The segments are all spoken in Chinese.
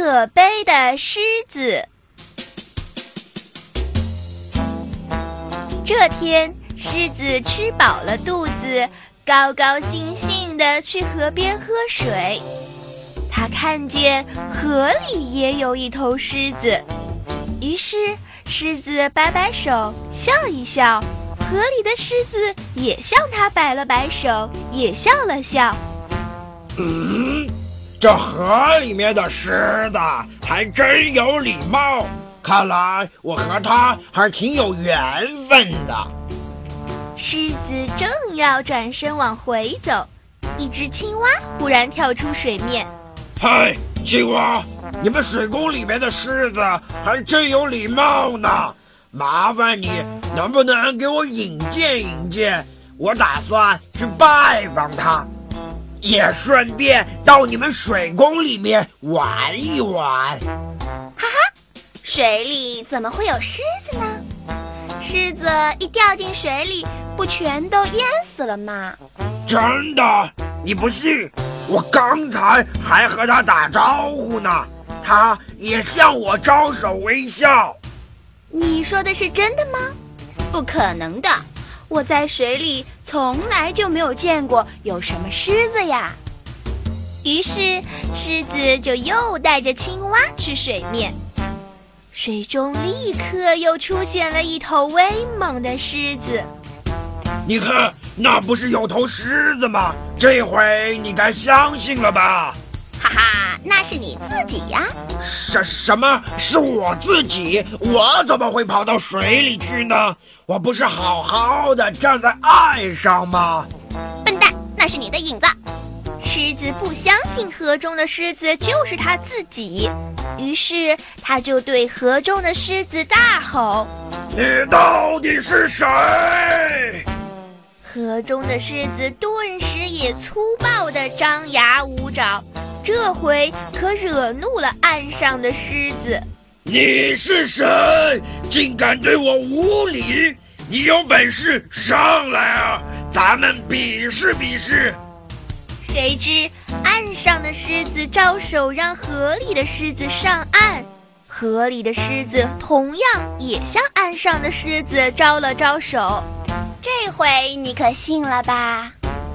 可悲的狮子。这天，狮子吃饱了肚子，高高兴兴地去河边喝水。他看见河里也有一头狮子，于是狮子摆摆手，笑一笑。河里的狮子也向他摆了摆手，也笑了笑。嗯，这河里面的狮子还真有礼貌，看来我和它还挺有缘分的。狮子正要转身往回走，一只青蛙忽然跳出水面。嗨，青蛙，你们水宫里面的狮子还真有礼貌呢，麻烦你能不能给我引荐引荐？我打算去拜访它。也顺便到你们水宫里面玩一玩。哈哈，水里怎么会有狮子呢？狮子一掉进水里，不全都淹死了吗？真的？你不信？我刚才还和他打招呼呢，他也向我招手微笑。你说的是真的吗？不可能的。我在水里从来就没有见过有什么狮子呀。于是狮子就又带着青蛙去水面，水中立刻又出现了一头威猛的狮子。你看，那不是有头狮子吗？这回你该相信了吧？哈哈，那是你自己呀！什什么是我自己？我怎么会跑到水里去呢？我不是好好的站在岸上吗？笨蛋，那是你的影子！狮子不相信河中的狮子就是他自己，于是他就对河中的狮子大吼：“你到底是谁？”河中的狮子顿时也粗暴地张牙舞爪。这回可惹怒了岸上的狮子。你是谁？竟敢对我无礼！你有本事上来啊，咱们比试比试。谁知岸上的狮子招手让河里的狮子上岸，河里的狮子同样也向岸上的狮子招了招手。这回你可信了吧？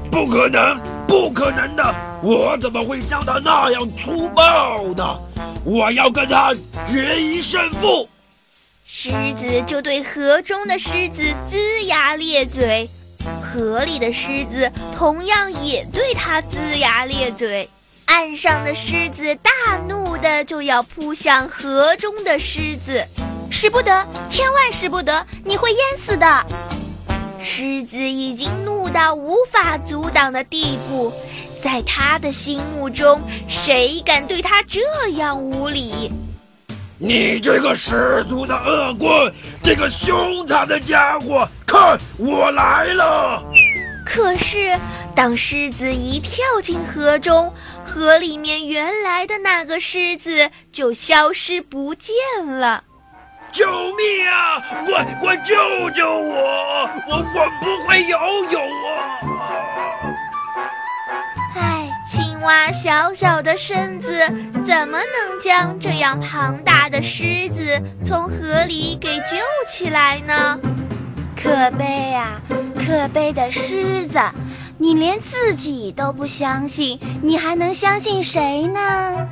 不可能，不可能的！我怎么会像他那样粗暴呢？我要跟他决一胜负！狮子就对河中的狮子龇牙咧嘴，河里的狮子同样也对他龇牙咧嘴。岸上的狮子大怒的就要扑向河中的狮子，使不得，千万使不得，你会淹死的！狮子已经怒到无法阻挡的地步，在他的心目中，谁敢对他这样无礼？你这个十足的恶棍，这个凶残的家伙，看我来了！可是，当狮子一跳进河中，河里面原来的那个狮子就消失不见了。你呀！快快救救我！我我不会游泳啊！唉，青蛙小小的身子怎么能将这样庞大的狮子从河里给救起来呢？可悲啊！可悲的狮子，你连自己都不相信，你还能相信谁呢？